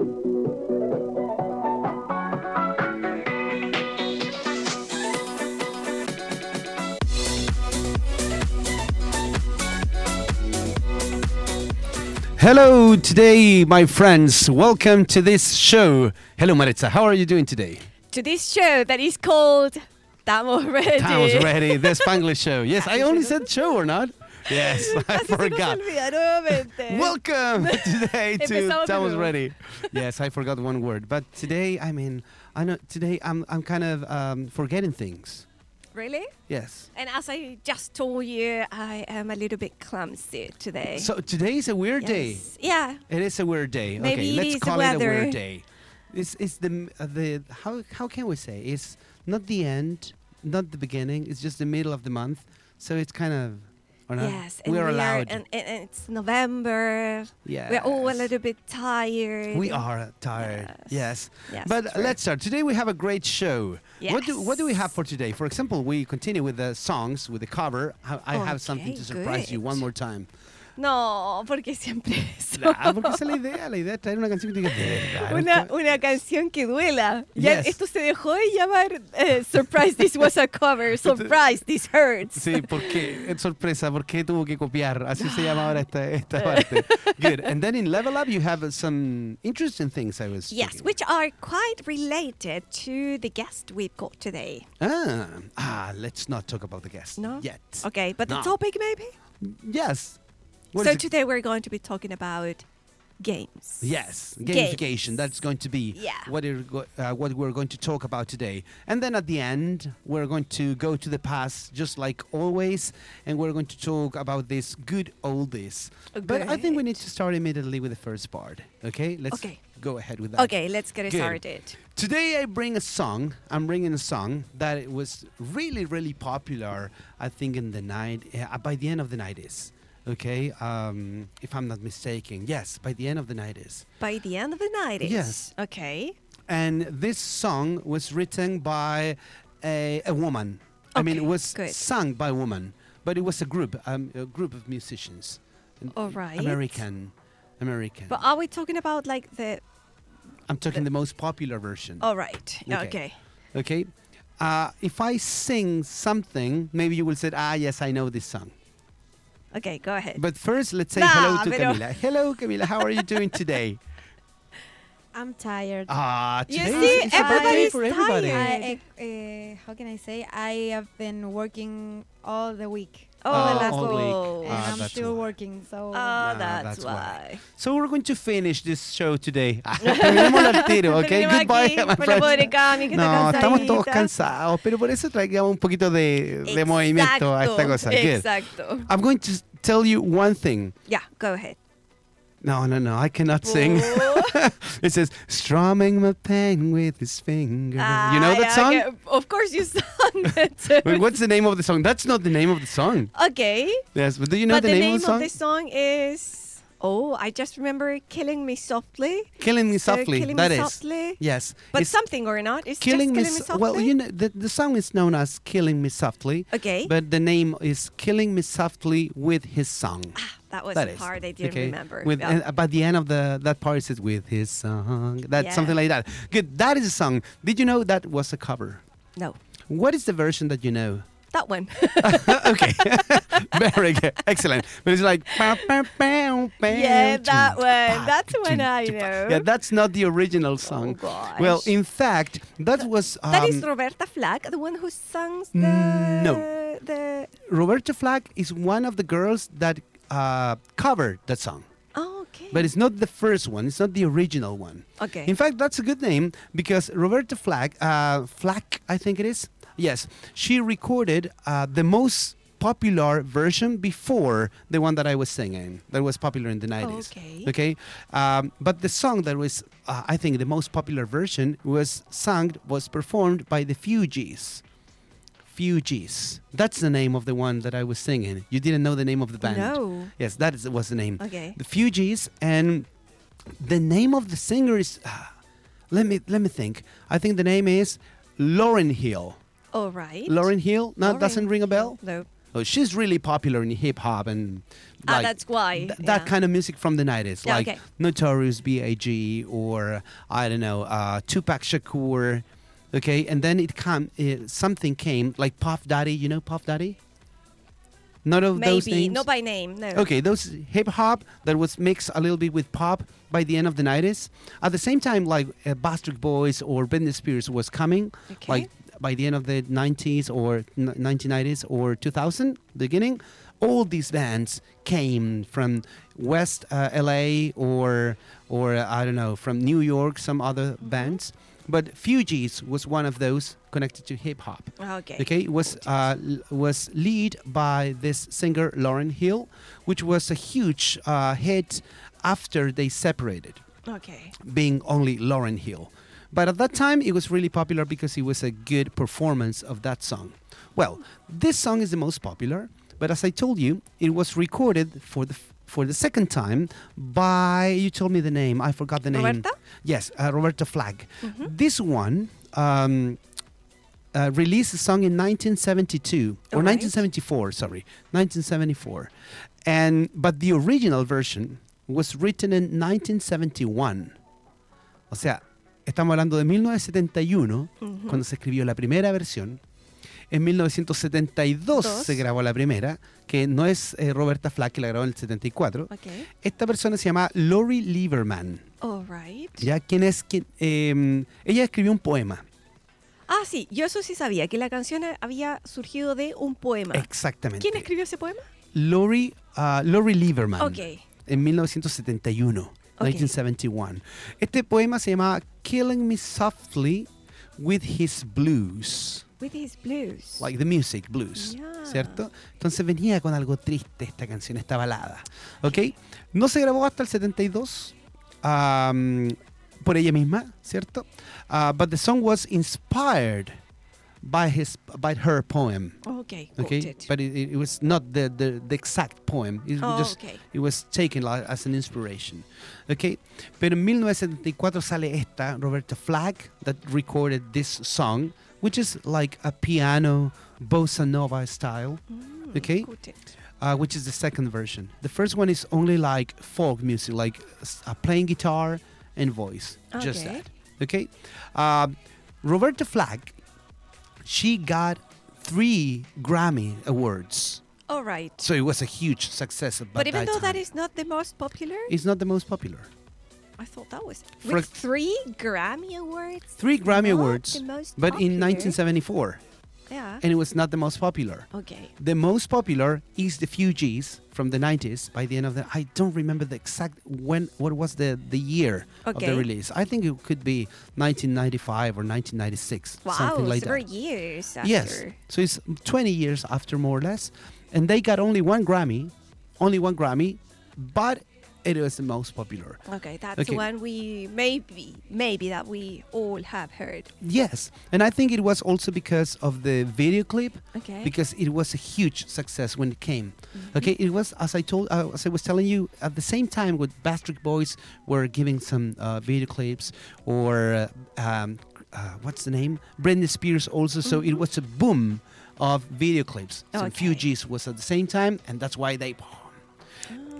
Hello, today, my friends. Welcome to this show. Hello, Maritza. How are you doing today? To this show that is called Estamos Ready. Estamos ready. The Spanglish show. Yes, I only said show or not? Yes, I Así se nos forgot. olvida nuevamente. Welcome today to Estamos nuevo. ready. Yes, I forgot one word, but today, I mean, I know today I'm I'm kind of um, forgetting things. Really? Yes. And as I just told you, I am a little bit clumsy today. So today is a weird day. Yeah. It is a weird day. Maybe okay, let's call it a weird day. It's, it's the uh, the how how can we say? It's not the end, not the beginning. It's just the middle of the month. So it's kind of or not? Yes, and we're we allowed. Are, and, and it's November. yeah, We're all a little bit tired. We are tired. Yes. Yes, But true. let's start. Today we have a great show. What do what do we have for today? For example, we continue with the songs with the cover. I, I have something to surprise you one more time. No, porque siempre eso. Ah, porque esa es la idea. La idea es traer una canción que diga "Verdad, Una, esto-" una canción que duela. Ya Yes. esto se dejó de llamar eh, Surprise, this was a cover. Surprise, this hurts. Sí, porque es sorpresa, porque tuvo que copiar. Así se llama ahora esta, esta parte. Good. And then in Level Up you have some interesting things I was Yes, which are quite related to the guest we've got today. Ah, ah, let's not talk about the guest No? yet. Okay, but No. the topic maybe? Yes. What so today we're going to be talking about games. Yes, Games. gamification. That's going to be Yeah. what, uh, what we're going to talk about today. And then at the end, we're going to go to the past, just like always, and we're going to talk about this good old oldies. But I think we need to start immediately with the first part. Okay, let's Okay. go ahead with that. Okay, let's get it Good. started. Today I bring a song. I'm bringing a song that it was really, really popular. I think in the night, uh, by the end of the 90s. Okay, um, if I'm not mistaken. Yes, by the end of the 90s. By the end of the 90s. Yes. Okay. And this song was written by a, a woman. I mean, it was good. sung by a woman, but it was a group, um, a group of musicians. All right. American, American. But are we talking about like the. I'm talking the most popular version. All right. Okay. Okay. Okay. Uh, if I sing something, maybe you will say, ah, yes, I know this song. Okay, go ahead. But first, let's say Nah, hello to pero- Camila. Hello, Camila. How are you doing today? I'm tired. Ah, You today see, is a birthday everybody's for everybody. tired. I, uh, how can I say? I have been working all the week. Oh, all the last all week, week. and Ah, I'm that's still why. working. So Oh, Nah, that's, that's why. why. So we're going to finish this show today. Terminemos al tiro, okay? Tenemos Goodbye, aquí my con la pobre friends. Cami que No, está estamos todos cansadita. cansados, pero por eso traigamos un poquito de, de movimiento a esta Exacto, cosa. Good. Exacto. I'm going to tell you one thing. Yeah, go ahead. No, no, no, I cannot sing. Oh. it says, strumming my pain with his finger. Ah, you know that yeah, song? okay. Of course you sung it. Wait, what's the name of the song? That's not the name of the song. okay. Yes, but do you know but the, name, of the song? Of the song is. Oh, I just remember Killing Me Softly. Killing Me So, Softly. Killing That Me is. Softly. Yes. But it's something or not. It's Killing just Me Killing Me Softly. Well, you know, the, the song is known as Killing Me Softly. Okay. But the name is Killing Me Softly with his song. Ah, that was That the part I didn't okay? remember. With Yeah. and uh, by the end of the that part it says with his song. That's Yeah. something like that. Good. That is a song. Did you know that was a cover? no, What is the version that you know? that one. okay. Very good. Excellent. But it's like yeah, that one. That's the one I know. Yeah, that's not the original song. Oh, gosh. Well, in fact, that was um, that is Roberta Flack, the one who sings the No. the. Roberta Flack is one of the girls that uh, covered that song. Oh, okay. But it's not the first one. It's not the original one. okay. In fact, that's a good name because Roberta Flack, uh, Flack, I think it is. Yes, she recorded uh, the most popular version before the one that I was singing. That was popular in the 90s. Okay. Okay. Um, but the song that was, uh, I think, the most popular version was sung, was performed by the Fugees. Fugees. That's the name of the one that I was singing. You didn't know the name of the band. No. Yes, that is, was the name. Okay. The Fugees, and the name of the singer is. ah, let me let me think. I think the name is Lauryn Hill. All right. Lauryn Hill. No, Lauryn doesn't ring a bell. No. Oh, she's really popular in hip hop and Ah, like that's why. th- that yeah. kind of music from the 90s, Yeah, like okay. Notorious B.I.G. or I don't know, uh, Tupac Shakur. Okay, and then it come uh, something came like Puff Daddy. You know Puff Daddy? None of those Maybe names. not by name. No. Okay, those hip hop that was mixed a little bit with pop by the end of the 90s. At the same time, like uh, Backstreet Boys or Britney Spears was coming, Okay. like by the end of the 90s or n- 1990s or 2000 beginning, all these bands came from West uh, LA or or uh, I don't know from New York, some other bands. But Fugees was one of those connected to hip hop. Okay. Okay, it was uh, was lead by this singer Lauryn Hill, which was a huge uh, hit after they separated, Okay. being only Lauryn Hill. But at that time, it was really popular because it was a good performance of that song. Well, this song is the most popular, but as I told you, it was recorded for the f- for the second time by you told me the name. I forgot the name. Roberta? Yes, uh, Roberta Flack. Mhm. This one um, uh, released the song in 1972 or All right. 1974. Sorry, 1974, and but the original version was written in 1971. O sea, estamos hablando de 1971 Mhm. cuando se escribió la primera versión. En 1972 Dos. se grabó la primera, que no es eh, Roberta Flack, que la grabó en el 74. Okay. Esta persona se llama Lori Lieberman. All right. ¿Ya? ¿Quién es? quién? Eh, ella escribió un poema. Ah, sí, yo eso sí sabía, que la canción había surgido de un poema. Exactamente. ¿Quién escribió ese poema? Lori, ah, Lori Lieberman. Ok. En 1971. 1971. Este poema se llama Killing Me Softly with His Blues. With his blues. Like the music, blues. Yeah. ¿Cierto? Entonces venía con algo triste esta canción, esta balada. ¿Ok? No se grabó hasta el 72 um, por ella misma, ¿cierto? Uh, but the song was inspired by his by her poem. Okay, Okay, it. but it, it was not the, the, the exact poem. It Oh, just okay. it was taken like, as an inspiration. Okay, pero en 1974 sale esta Roberta Flack that recorded this song, which is like a piano bossa nova style, Mm, okay. uh, which is the second version. The first one is only like folk music, like uh, playing guitar and voice, just that. Okay, um, Roberta Flack, she got three Grammy awards. All right. So it was a huge success. But even though that time. is not the most popular, it's not the most popular. I thought that was with three Grammy awards. Three Grammy awards, but in 1974, Yeah. and it was not the most popular. Okay. The most popular is the Fugees from the 90s. By the end of the, I don't remember the exact when. What was the the year of the release? I think it could be 1995 or 1996, Wow, something like several that. years after. Yes, so it's 20 years after more or less, and they got only one Grammy, only one Grammy, but it was the most popular. Okay, that's Okay. one we maybe maybe that we all have heard. Yes, and I think it was also because of the video clip, Okay. because it was a huge success when it came. Mhm. Okay, it was as I told, uh, as I was telling you, at the same time with Backstreet Boys were giving some uh, video clips, or uh, um, uh, what's the name? Britney Spears also. So it Mhm. was a boom of video clips. So Okay. Fugees was at the same time, and that's why they.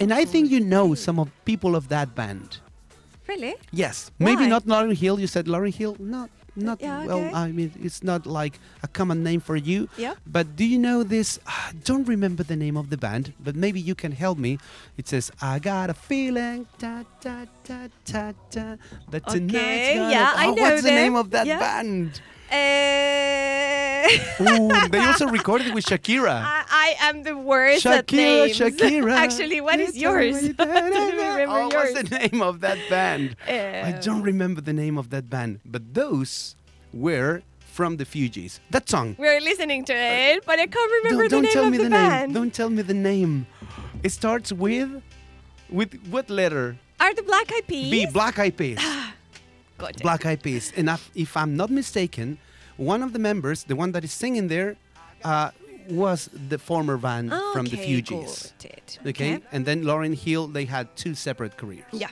And I think you know some of people of that band. Really? Yes, maybe not Lauryn Hill. You said Lauryn Hill. Not, not Yeah, okay. well. I mean, it's not like a common name for you. Yeah. But do you know this? I don't remember the name of the band, but maybe you can help me. It says, "I got a feeling, ta ta ta ta ta, that tonight's gonna." yeah, I oh, know What's the name of that Yeah. band? Uh, Ooh, they also recorded with Shakira. I, I am the worst at Shakira, names. Shakira. Actually, what is yours? already I don't remember oh, yours. what's the name of that band? I Uh, don't remember the name of that band, but those were from the Fugees. That song. We're listening to it, but I can't remember don't, don't name tell of me the, the, band. name. Don't tell me the name. It starts with, with what letter? Are the Black Eyed Peas? B. Black Eyed Peas. Got it. Black Eyed Peas. And if I'm not mistaken, one of the members, the one that is singing there, uh, was the former band from the Okay, Fugees. it. Okay? and then Lauryn Hill. They had two separate careers. Yeah.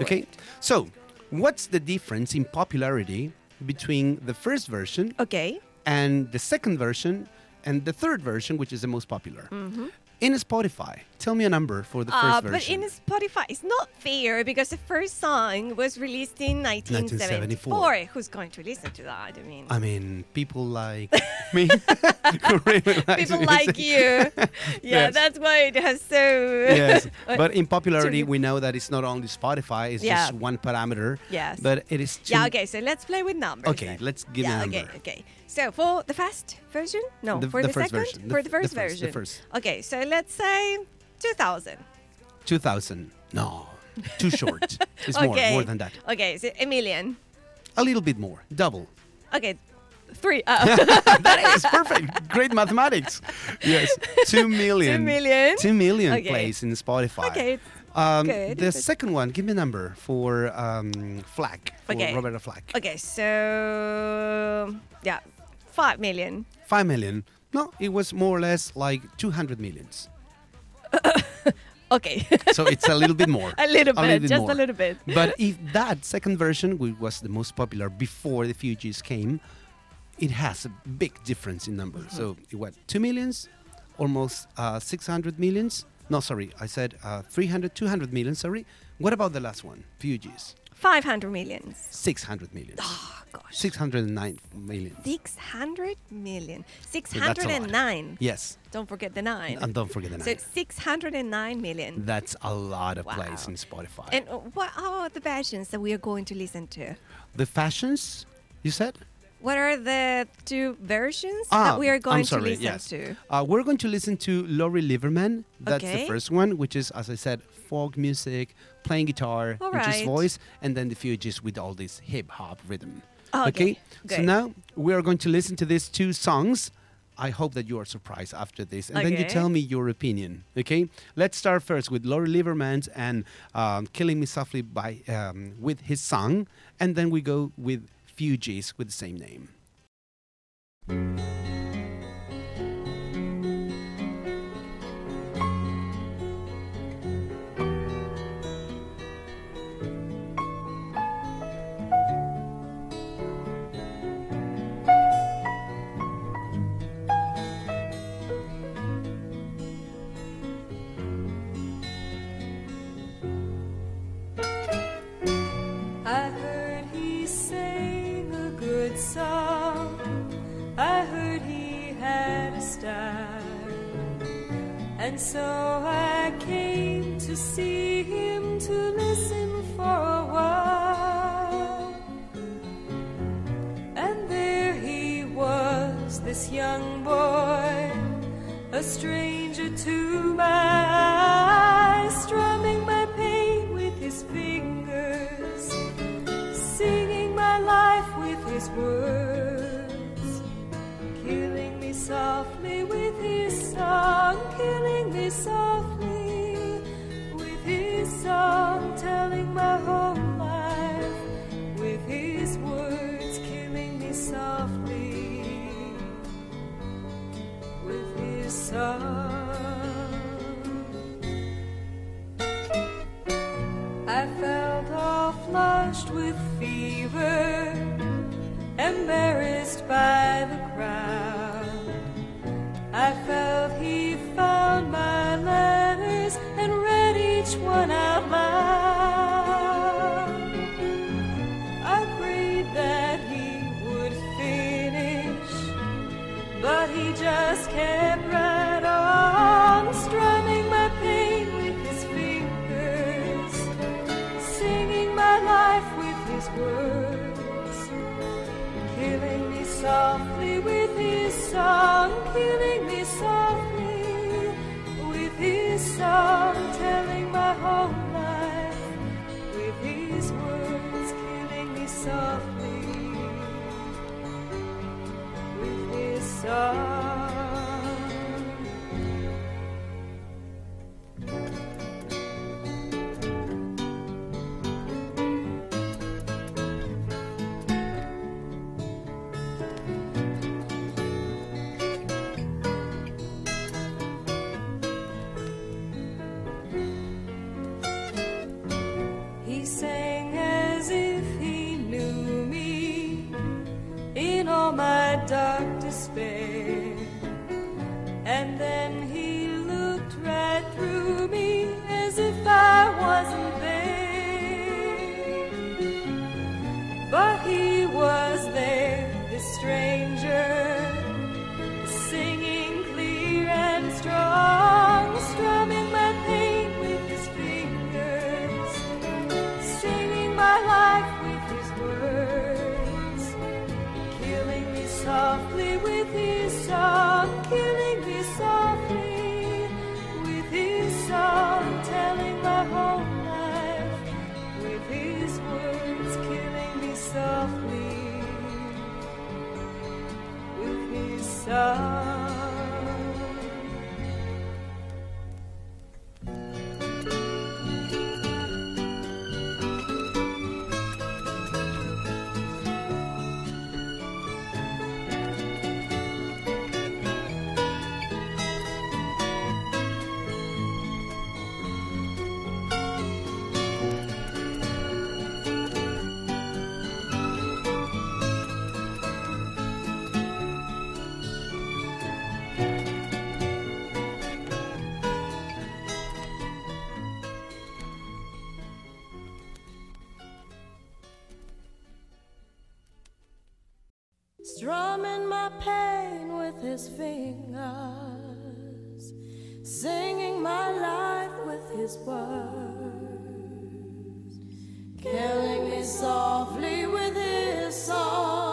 Okay, so what's the difference in popularity between the first version Okay. and the second version and the third version, which is the most popular. Mm-hmm. In Spotify, tell me a number for the first Uh, version. but in Spotify, it's not fair because the first song was released in 1974. 1974. Who's going to listen to that? I mean, I mean, people like me, really people like you. Yeah, Yes. that's why it has so. yes, but in popularity, we know that it's not only Spotify; it's Yeah. just one parameter. Yes. But it is. Yeah. Okay. So let's play with numbers. Okay, then. let's give yeah, a number. Okay. Okay. So for the first version, no, The- for the the, second, version. For the the first first, the version. first. Okay. So let's say 2000. Two thousand. No, too short. It's more, Okay. more than that. Okay. So a million. A little bit more, double. Okay. Three. Uh, that is perfect. Great mathematics. Yes, two million. Two million. Two million Okay. plays in Spotify. Okay. Um, good, the but- second one, give me a number for um, Flack. For Okay. Roberta Flack. Okay. So yeah, five million. Five million. No, it was more or less like 200 millions. Okay. So it's a little bit more. a little A bit, little bit just more. a little bit. But if that second version, which was the most popular before the Fugees came, it has a big difference in numbers. Mm-hmm. So it was 2 millions, almost uh, 600 millions. No, sorry, I said uh, 300, 200 million, sorry. What about the last one? Fugees. 500 millions. 600 millions. Oh, gosh. 609 million. 600 million. that's a lot. 609. Yes. Don't forget the nine. And don't forget the nine. so 609 million. That's a lot of Wow. plays in Spotify. And uh, what are the versions that we are going to listen to? the fashions, you said? What are the two versions Ah, that we are going sorry, to listen yes. to? Uh, we're going to listen to Lori Lieberman. That's the first one, which is, as I said, folk music, playing guitar, All and just right. voice, and then the Fugees with all this hip hop rhythm. Oh, okay, So now we are going to listen to these two songs. I hope that you are surprised after this, and then you tell me your opinion. Okay, let's start first with Lori Lieberman's and um, "Killing Me Softly" by um, with his song, and then we go with Fugees with the same name. And so I came to see him to listen for a while. And there he was, this young boy, a stranger to my eyes, softly with his song, telling my whole life with his words, killing me softly with his song. I felt all flushed with fever, embarrassed by the my dark despair. His strumming my pain with his fingers, singing my life with his words, killing me softly with his song,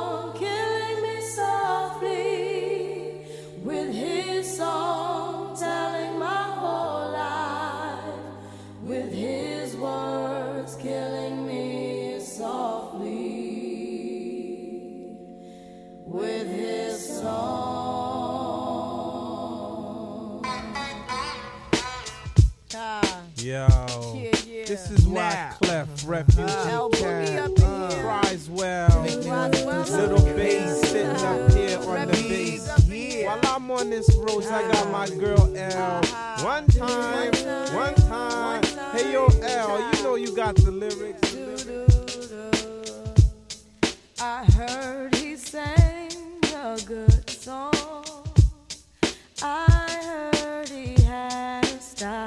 this is why Now. Clef Refugee ah. El Boogie Cat up in here. cries well. Little bass sitting up ah. here on the bass. While I'm on this road, I got my ah. girl L. Uh-huh. One time, one time. Hey yo, L, you know you got the lyrics. I heard he sang a good song. I heard he had a style.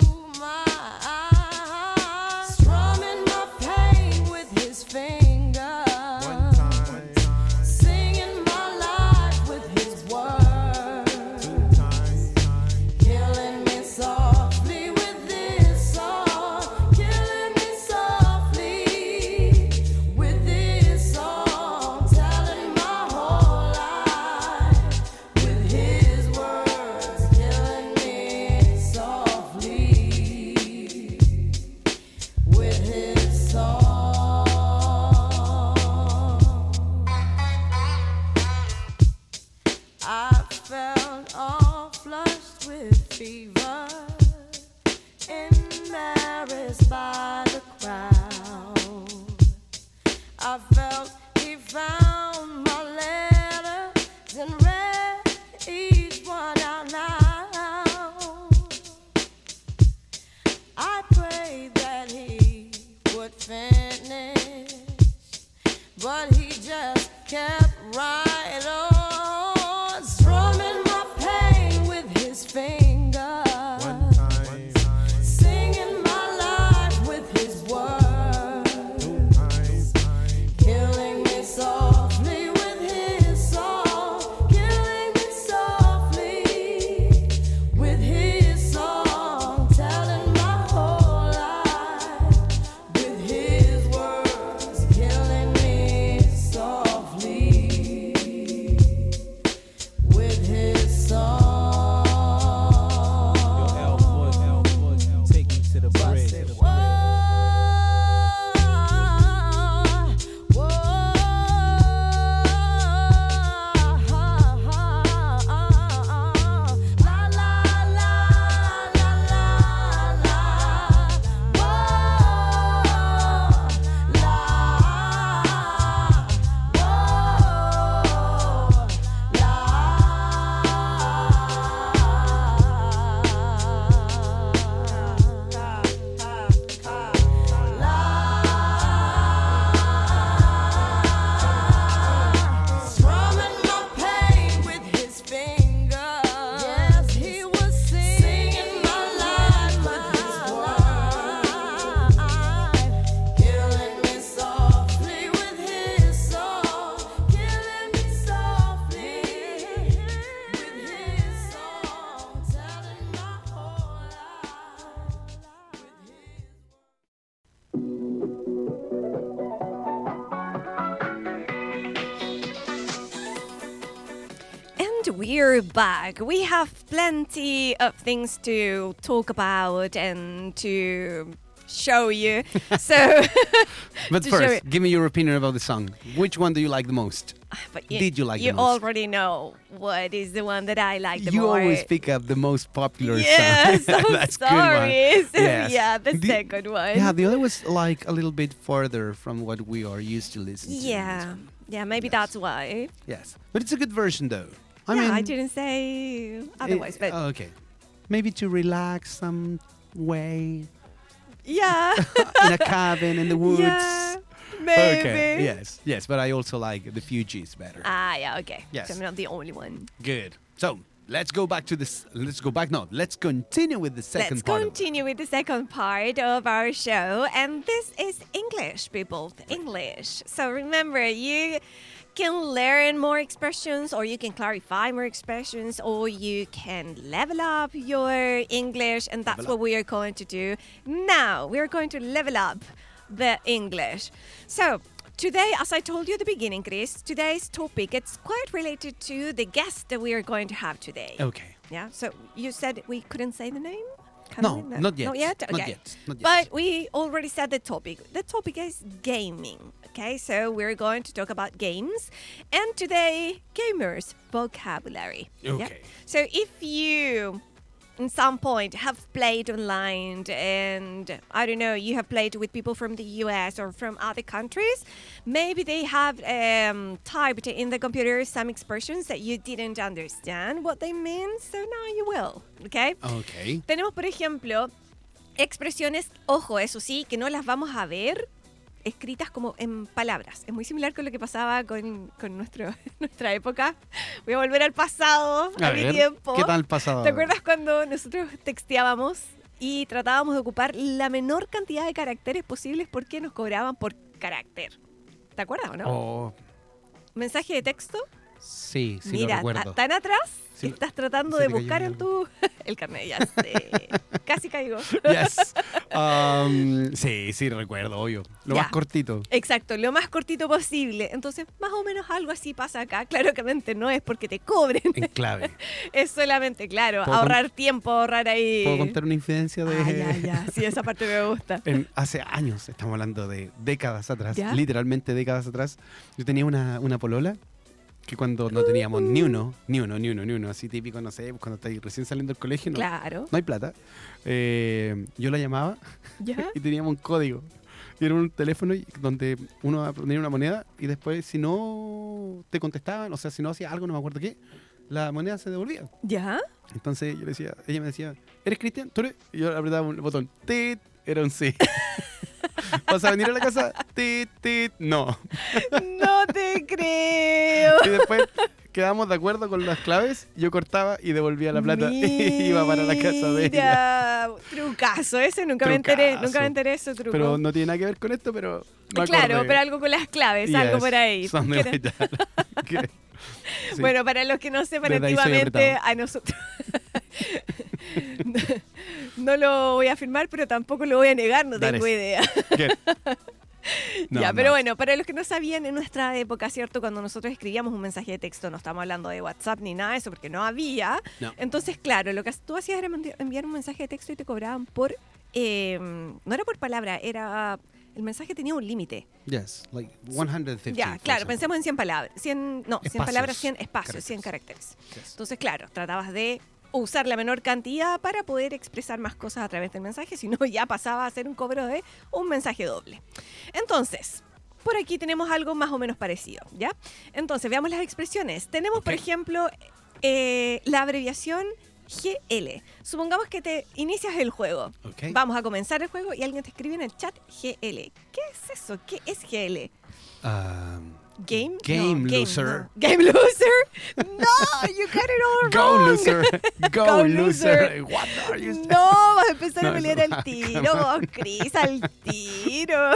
back. We have plenty of things to talk about and to show you. So, But first, give me your opinion about the song. Which one do you like the most? Ah, but Did you like the You most? already know what is the one that I like the most. you more. always pick up the most popular Yes, song. I'm That's sorry. good one. So, Yes. yeah, the, The- second one. Yeah, the other was like a little bit further from what we are used to listening to. Yeah, yeah, maybe Yes. that's why. Yes, but it's a good version though. I yeah, mean, I didn't say otherwise, eh, but oh, okay, maybe to relax some way yeah, in a cabin in the woods. yeah, maybe. Okay. Yes. Yes. But I also like the Fugees better. Ah, yeah, okay. Yes. So I'm not the only one. Good. So let's go back to this. Let's go back. No, let's continue with the 2nd Let's part. continue with the second part of our show. And this is English, people. English. So remember, you can learn more expressions, or you can clarify more expressions, or you can level up your English. And that's Level what we are going to do now. We are going to level up the English. So, Today, as I told you at the beginning, Chris, today's topic it's quite related to the guest that we are going to have today. Okay. Yeah. So you said we couldn't say the name? No, not yet. Not yet. Okay. Not yet. Not yet. But we already said the topic. The topic is gaming. Okay, so we're going to talk about games, and today, gamers vocabulary. Yeah? Okay. So if you, in some point, have played online, and I don't know, you have played with people from the U.S. or from other countries, maybe they have um, typed in the computer some expressions that you didn't understand what they mean. So now you will. Okay. Okay. Tenemos, por ejemplo, expresiones, ojo, eso sí, que no las vamos a ver escritas como en palabras. Es muy similar con lo que pasaba con, con nuestro, nuestra época. Voy a volver al pasado, a, A mi tiempo. ¿qué tal pasado? ¿Te acuerdas cuando nosotros texteábamos y tratábamos de ocupar la menor cantidad de caracteres posibles porque nos cobraban por carácter? ¿Te acuerdas o no? Oh, Mensaje de texto. sí, sí lo Mira, recuerdo. a- tan atrás Sí, estás tratando de buscar en tu... El carnet, ya sé. Casi caigo. Yes. Um, sí, sí, recuerdo, obvio. Lo Ya. más cortito. Exacto, lo más cortito posible. Entonces, más o menos algo así pasa acá. Claramente no es porque te cobren. En clave. Es solamente, claro, ¿Puedo ahorrar tiempo, ahorrar ahí. ¿Puedo contar una infidencia de... Ah, ya, ya. Sí, esa parte me gusta. En- hace años, estamos hablando de décadas atrás, ¿Ya? literalmente décadas atrás, yo tenía una, una polola que cuando no teníamos ni uno, ni uno, ni uno, ni uno, así típico, no sé, cuando estáis recién saliendo del colegio, no, Claro. no hay plata, eh, yo la llamaba ¿Ya? y teníamos un código. Y era un teléfono y- donde uno ponía una moneda y después si no te contestaban, o sea, si no hacía algo, no me acuerdo qué, la moneda se devolvía. ¿Ya? Entonces yo le decía, ella me decía, ¿eres Cristian? ¿Tú eres? Y yo apretaba un botón, tit, era un sí. ¿Vas a venir a la casa? Tit, tit, no. No te creo. Y después quedamos de acuerdo con las claves, yo cortaba y devolvía la plata y iba para la casa de ella. Trucazo, ese nunca me enteré, nunca me enteré de ese truco. Pero no tiene nada que ver con esto, pero me claro, acordé. pero algo con las claves, algo por ahí. that. Que- sí. Bueno, para los que no sepan activamente, a nosotros. no lo voy a afirmar, pero tampoco lo voy a negar, no tengo idea. No, ya, pero no. bueno, para los que no sabían, en nuestra época, ¿cierto? Cuando nosotros escribíamos un mensaje de texto, no estamos hablando de WhatsApp ni nada de eso, porque no había. No. Entonces, claro, lo que tú hacías era enviar un mensaje de texto y te cobraban por. eh, no era por palabra, era. El mensaje tenía un límite. Yes, like 150. Ya, claro, pensemos en 100 palabras. 100, no, 100 Espacios, palabras, 100 espacios, 100 caracteres. caracteres. Yes. Entonces, claro, tratabas de usar la menor cantidad para poder expresar más cosas a través del mensaje, si no ya pasaba a ser un cobro de un mensaje doble. Entonces, por aquí tenemos algo más o menos parecido, ¿ya? Entonces, veamos las expresiones. Tenemos, por ejemplo, eh, la abreviación GL. Supongamos que te inicias el juego. Ok. Vamos a comenzar el juego y alguien te escribe en el chat GL. ¿Qué es eso? ¿Qué es GL? Um, Game? Game No, loser. no. Game loser? No, Go wrong. loser. Go, Go loser. loser. What are you saying? No, vas a empezar a No, pelear eso- al tiro, Chris, al tiro.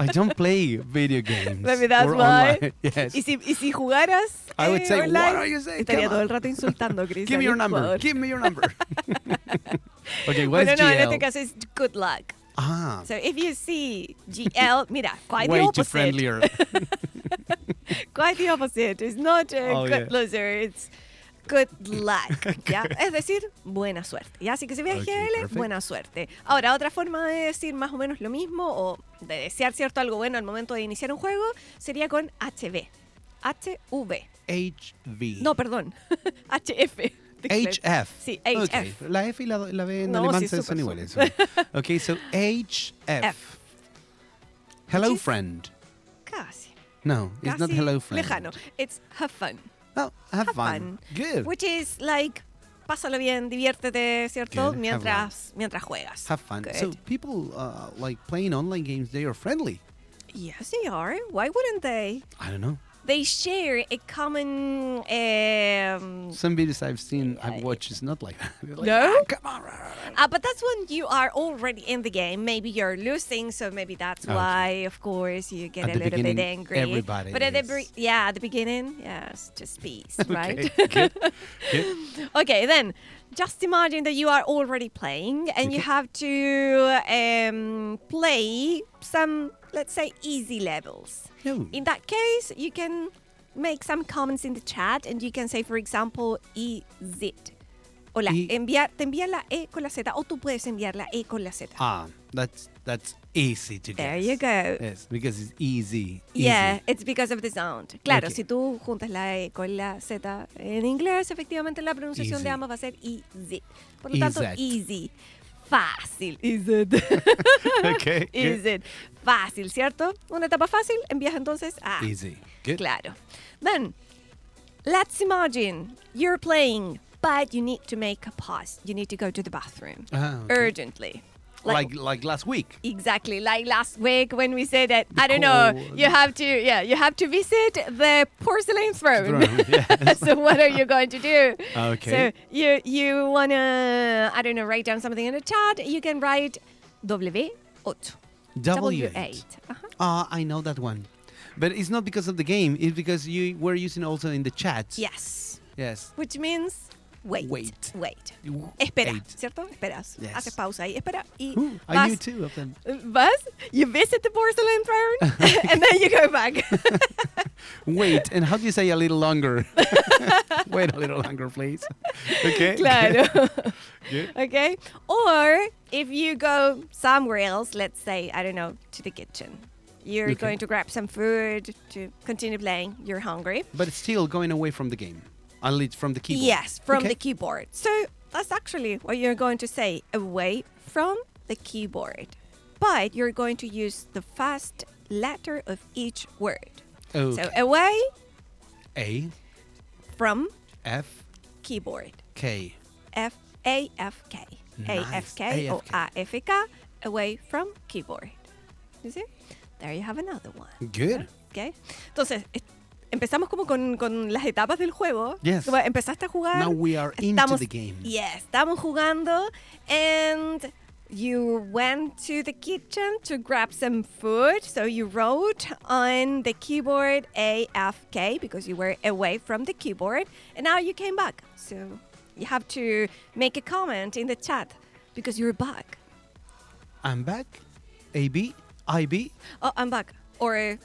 I don't play video games. Maybe that's or why. Yes. Y si, y si jugaras I would eh, say, online, what are you saying? estaría Come todo on. el rato insultando, Chris. Give me your number. Give me your number. okay, what Bueno, is no, GL? en este caso es good luck. Ah, So if you see GL, mira, quite way the too opposite. friendlier. Quite the opposite. It's not uh, Oh, good yeah. loser. It's good luck. ¿ya? Es decir, buena suerte. ¿ya? Así que si ves Ok, GL, perfecto. buena suerte. Ahora, otra forma de decir más o menos lo mismo o de desear cierto algo bueno al momento de iniciar un juego sería con HV. HV. HV. No, perdón. HF. HF. Sí, HF. Okay. La F y la, la B en No, alemán sí, son iguales. súper. okay, so HF. F. Hello, friend. Casi. No, it's not Casi hello, friend. Lejano. It's have fun. Oh, have, Have fun. Good. Which is like, pásalo bien, diviértete, ¿cierto? Good, Mientras, mientras juegas. Have fun. Good. So people uh, like playing online games. They are friendly. Yes, they are. Why wouldn't they? I don't know. They share a common. Um, Some videos I've seen, I've watched, is not like that. Like, No? "Ah, come on. uh, but that's when you are already in the game. Maybe you're losing, so maybe that's Okay. why, of course, you get At a little bit angry. everybody But at the is. yeah, at the beginning, yes, just peace, right? Okay, good. good. Okay, then just imagine that you are already playing and you have to um, play some, let's say, easy levels. No. In that case, you can make some comments in the chat and you can say, for example, EZ. O la, Y- enviar, te envían la E con la Z o tú puedes enviar la E con la Z. Ah, that's that's easy to There guess. you go. Yes, because it's easy. Yeah, easy. it's because of the sound. Claro, si tú juntas la E con la Z en inglés, efectivamente la pronunciación de Easy. ambas va a ser EZ. Por lo tanto, easy. Fácil. Easy. Okay, good. Easy. Fácil, ¿cierto? Una etapa fácil, envías entonces a Easy. Good. Claro. Then, let's imagine you're playing, but you need to make a pause. You need to go to the bathroom Ah, okay. urgently. Like like last week. Exactly, like last week when we said that The I don't know, you have to yeah, you have to visit the porcelain throne. Throne, yes. so what are you going to do? Okay. So you you wanna I don't know, write down something in the chat. You can write W8. W8. W8. Uh-huh. Ah, I know that one. But it's not because of the game. It's because you were using also in the chat. Yes. Yes. Which means wait. Wait. Wait. You- Espera, eight. ¿cierto? Esperas. Yes. Haces pausa y espera y Ooh, I vas, knew two of them. vas, you visit the porcelain throne and then you go back. Wait, and how do you say a little longer? Wait a little longer, please. Okay. claro. Good. okay? Or if you go somewhere else, let's say, I don't know, to the kitchen. You're Okay. going to grab some food to continue playing. You're hungry. But it's still going away from the game. At from the keyboard. Yes, from Okay. the keyboard. So that's actually what you're going to say away from the keyboard. But you're going to use the first letter of each word. Okay. So away A, from F, keyboard. K. F A F K. A F. K or. A F K away from keyboard. You see? There you have another one. Good. Okay. Entonces, es- empezamos como con, con las etapas del juego. Yes. Como Empezaste a jugar. Now we are into Estamos- the game. Yes, estamos jugando and you went to the kitchen to grab some food. So you wrote on the keyboard AFK because you were away from the keyboard and now you came back. So you have to make a comment in the chat because you're back. I'm back. AB, IB. Oh, I'm back. Or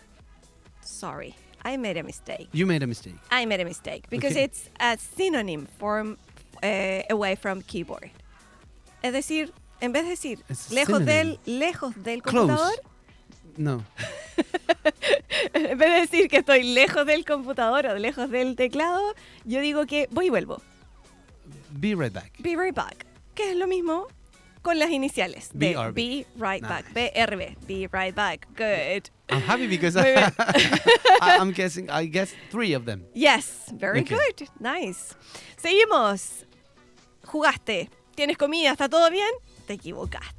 sorry, I made a mistake. You made a mistake. I made a mistake because Okay. it's a synonym from eh, away from keyboard. Es decir, en vez de decir It's lejos synonym. del lejos del Close. computador, No. en vez de decir que estoy lejos del computador o lejos del teclado, yo digo que voy y vuelvo. Be right back. Be right back, que es lo mismo con las iniciales de BRB. be right back, Nice. BRB, be right back. Good. I'm happy because. I, I'm guessing. I guess three of them. Yes, very Okay. good. Nice. Seguimos. Jugaste. ¿Tienes comida? ¿Está todo bien? Te equivocaste.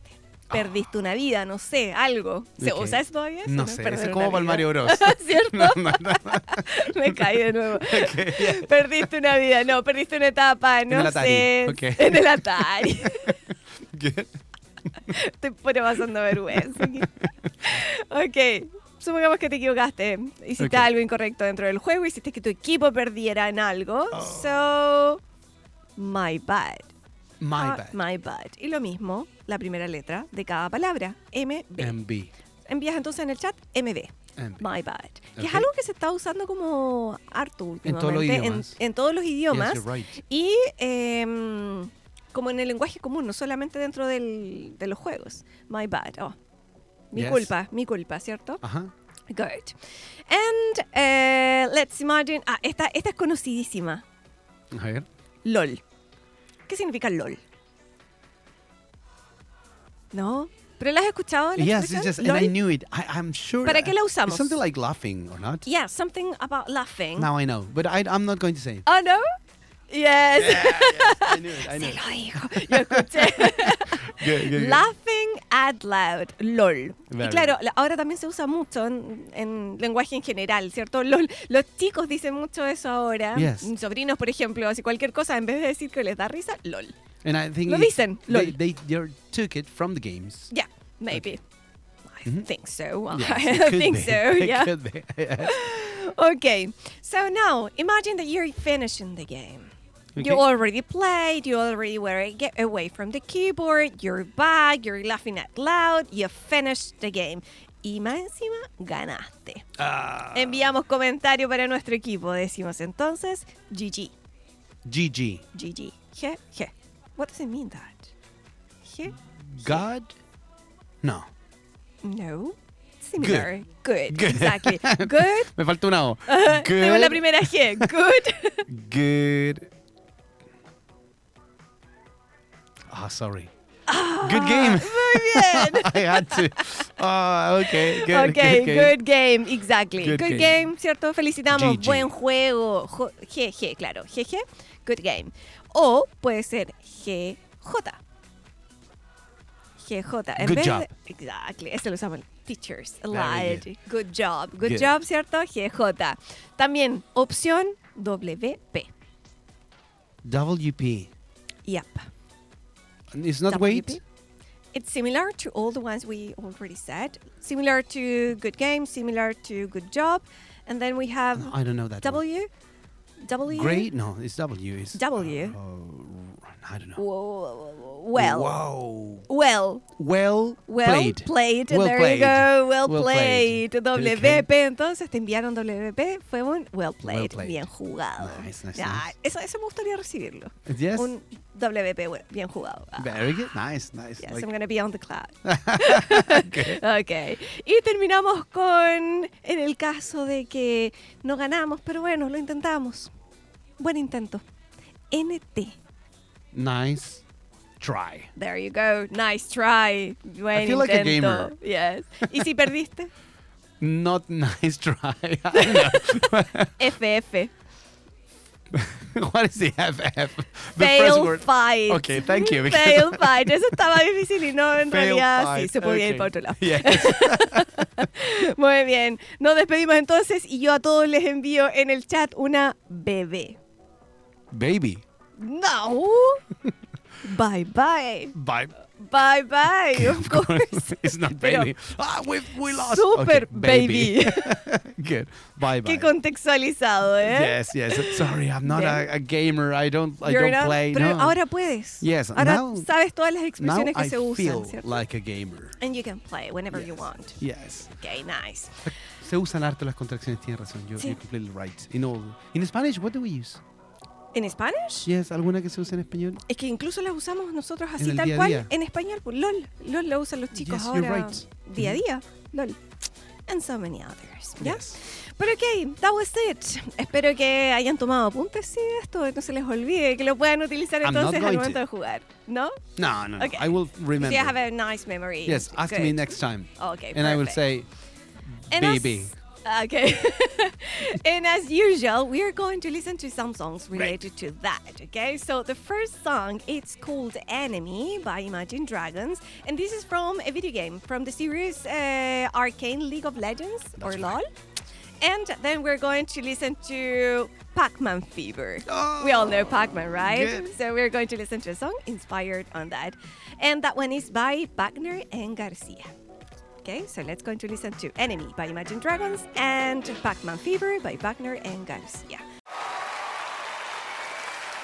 Perdiste una vida, no sé, algo. ¿Se Ok. usa eso todavía? No es sé, perder es como para el. Mario Bros. ¿Cierto? No, no, no. Me caí de nuevo. Perdiste una vida, no, perdiste una etapa, no el Atari, sé. En el Atari. Good. Te pone pasando vergüenza. aquí. ok, supongamos que te equivocaste. Hiciste algo incorrecto dentro del juego, hiciste que tu equipo perdiera en algo. Oh. So, my bad. My Ah, bad. My bad. Y lo mismo, la primera letra de cada palabra. MB. MB. Envías entonces en el chat MB. Envy. My bad. Que es algo que se está usando como harto En todos los últimamente. idiomas. en todos los idiomas. Yes, you're right. Y em, como en el lenguaje común, no solamente dentro del- de los juegos. My bad. Oh. Mi Yes. culpa, mi culpa, ¿cierto? Ajá. Good. And eh, let's imagine. Ah, esta, esta es conocidísima. A ver. LOL. ¿Qué significa LOL? ¿No? ¿Pero la has escuchado? la Yes, it's just, and I knew it. I, I'm sure. ¿Para uh, qué la usamos? It's something like laughing, or not? Yeah, something about laughing. Now I know, but I, I'm not going to say it. Oh, no? Yes. I knew it. I knew Se it. lo dijo. Yo escuché. Good, good, good. Laughing out loud, LOL. y Very claro, good. la- ahora también se usa mucho en, en lenguaje en general, ¿cierto? LOL. Los chicos dicen mucho eso ahora. Yes. Mis sobrinos, por ejemplo, así cualquier cosa, en vez de decir que les da risa, LOL. And I think Lo dicen, They, lol. they, they took it from the games. Yeah, maybe. I Mhm. think so. Yes, I think be. so, yeah. could be. Okay, so now imagine that you're finishing the game. You Okay. already played, you already were get away from the keyboard, you're back, you're laughing out loud, you finished the game. Y más encima, ganaste. Ah, Enviamos comentario para nuestro equipo. Decimos entonces, GG. GG. GG. Je, je. What does it mean that? Je? God? No. No. Similar. Good. Good. Exactly. Good. Me falta una O. Tenemos la Good. primera G. Good. Good. Ah, sorry. Good game. Muy bien. I had to. Ah, okay. Good. ok, good, good, game. exactly. Good, Good game. game. ¿cierto? Felicitamos. Buen juego. Jo- GG, claro. GG, good game. O puede ser GJ. GJ. En Good vez job. de- exactly. Eso lo usamos teachers. A Very lot. Good job. Good, Good. job, ¿cierto? GJ. También opción WP. WP. Yep. It's not wait. WP. It's similar to all the ones we already said. Similar to good game, similar to good job. And then we have I don't know that. one. W. W. Great? No, it's W. It's W. Oh, I don't know. Well. Whoa. Well. Well, Well played. played. Well there played. you go. Well, Well played. played. WP. Okay. Entonces te enviaron WP. Fue un well played. played. Bien jugado. Nice, nice, Ya, nice. Eso, eso me gustaría recibirlo. Yes. Un WP bien jugado. Ah. Very good. Nice, nice. Yes, Like- I'm gonna be on the cloud. Okay. ok. Y terminamos con, en el caso de que no ganamos, pero bueno, lo intentamos. Buen intento. NT. Nice try. There you go. Nice try. Buen feel like a intento. gamer. Yes. ¿Y si perdiste? Not nice try. I. FF. what is the FF? The first Fail fight. Okay, thank you, Fail fight. Eso estaba difícil y no, en Fail realidad sí se podía ir para otro lado. Yes. Muy bien. Nos despedimos entonces y yo a todos les envío en el chat una bebé. Baby. No. bye bye. Bye. Bye bye. Of course. it's not Pero- baby. Ah, we, we lost. Super Okay, baby. Good. Bye bye. Qué contextualizado, ¿eh? Yes, yes. Sorry, I'm not a, a gamer. I don't. I You're don't not- play. Pero no. ahora puedes. Yes, Ahora now- sabes todas las expresiones que I se usan, feel ¿cierto? like a gamer. And you can play whenever you Yes. want. Yes. Okay, nice. Se usan harto las contracciones. Tienes razón. You're, Sí. you're completely right. In all. In Spanish, what do we use? ¿En Spanish? Yes, alguna que se usa en español. Es que incluso las usamos nosotros así tal día cual día. en español. pues, LOL. LOL lo usan los chicos Yes, ahora right. día a día. LOL. And so many others. ¿ya? Yes. Pero ok, that was it. Espero que hayan tomado apuntes de esto, no se les olvide, que lo puedan utilizar I'm entonces al momento to. de jugar. ¿No? No, no, no. Okay. I will So remember. you have a nice memory. yes, ask me Good. next time. Okay, and I will perfect. say, And baby. Okay. and as usual, we are going to listen to some songs related to that. Okay. So the first song it's called "Enemy" by Imagine Dragons, and this is from a video game from the series uh, Arcane League of Legends or That's LOL. And then we're going to listen to Pac-Man Fever. we all know Pac-Man, right? Oh, good. So we're going to listen to a song inspired on that, and that one is by Wagner and Garcia. Okay, so let's go to listen to Enemy by Imagine Dragons and Pac-Man Fever by Wagner and Garcia.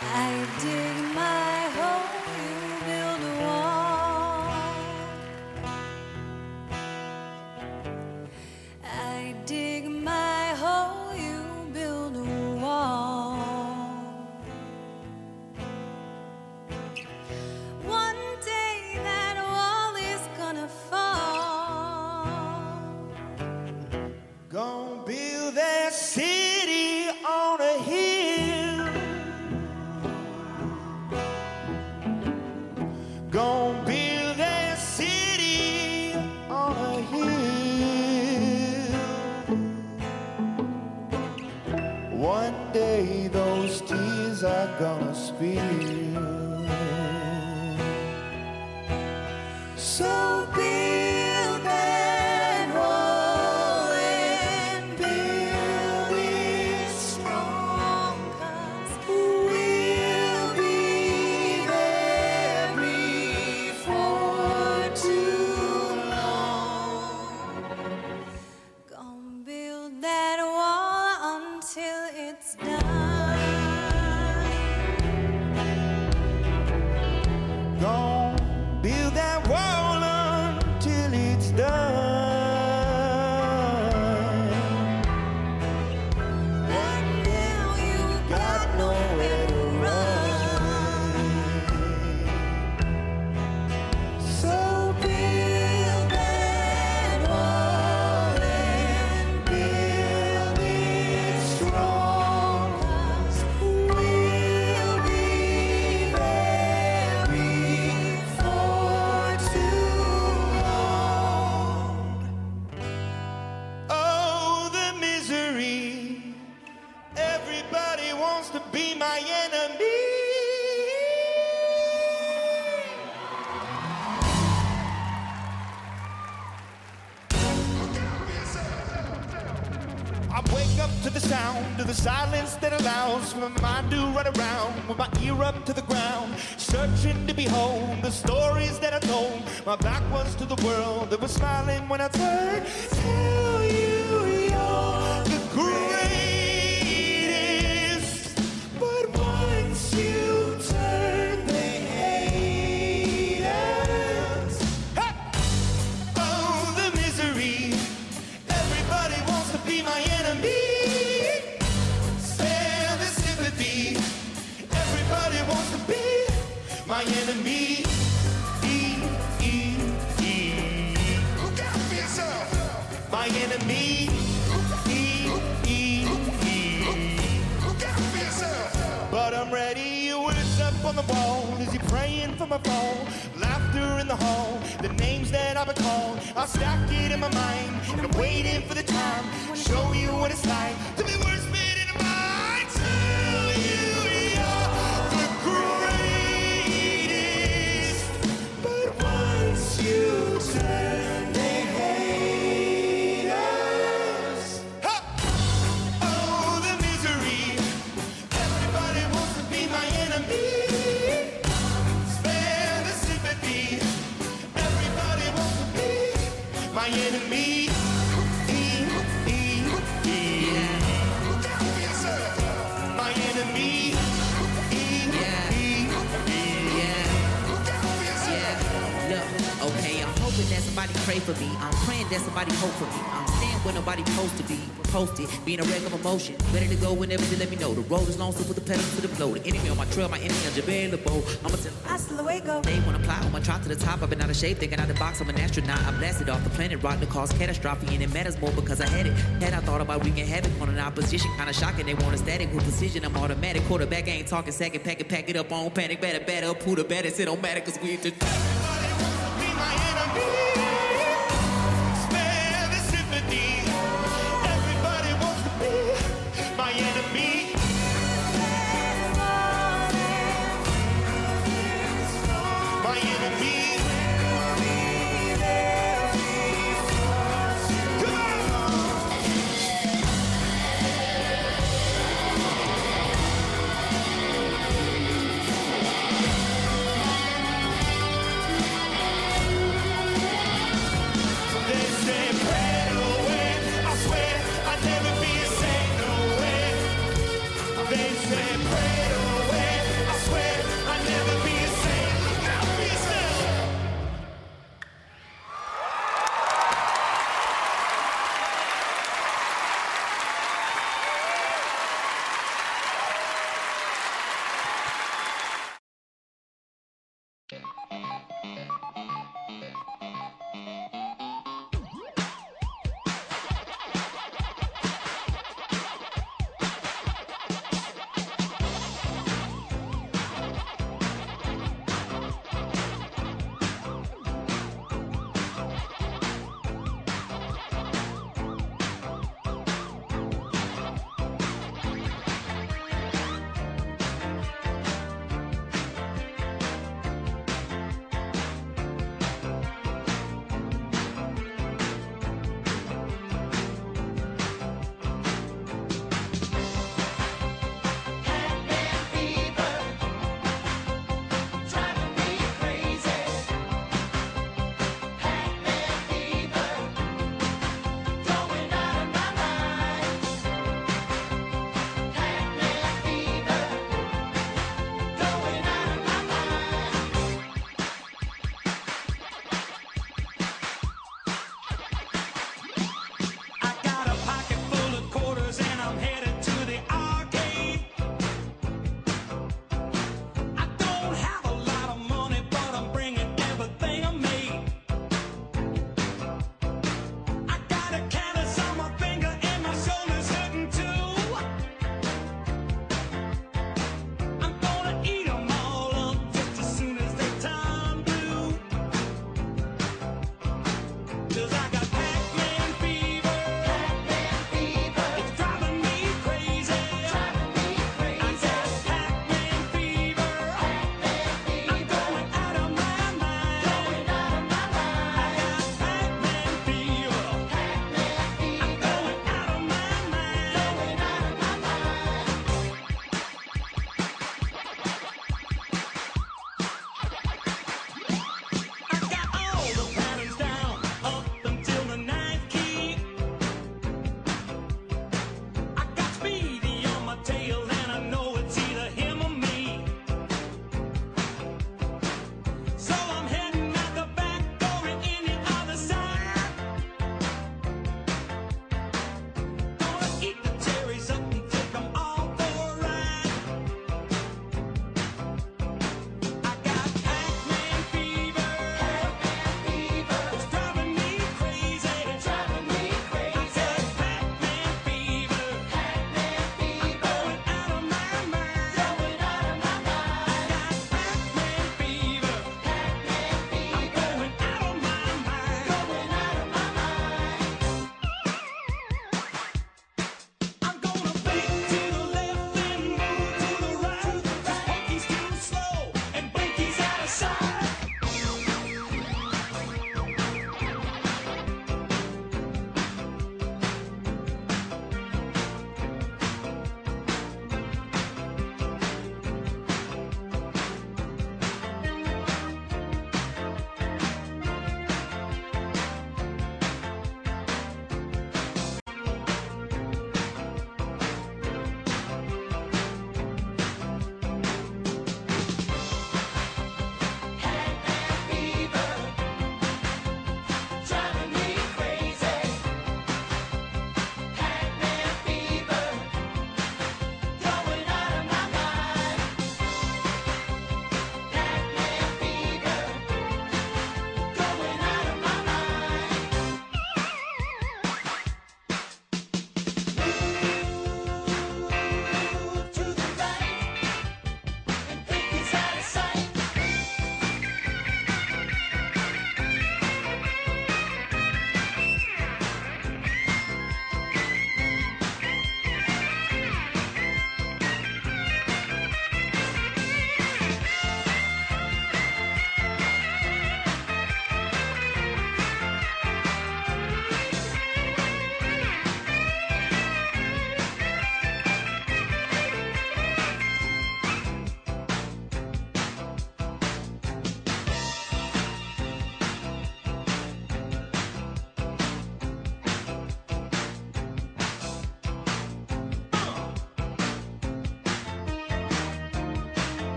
I my allows my mind to run around with my ear up to the ground, searching to behold the stories that I told. My back was to the world that was smiling when I turned. On the wall. Is he praying for my fall? Laughter in the hall. The names that I've been called. I'll stack it in my mind. And I'm waiting for the time. Show you what it's like to be worse pray for me. I'm praying that somebody hope for me. I'm staying where nobody supposed to be. Posted, being a wreck of emotion. Ready to go whenever you let me know. The road is long, so put the pedal to the floor. The enemy on my trail, my enemy unavailable. I'ma tell Hasta luego. they wanna fly on my trot to try the top. I've been out of shape, thinking out the box. I'm an astronaut. I blasted off the planet, rock to cause catastrophe, and it matters more because I had it. Had I thought about wreaking havoc on an opposition, kinda shocking. They want a static with precision. I'm automatic. Quarterback ain't talking second, pack it, pack it up on panic. Better, better, put a better. It don't matter cause we just.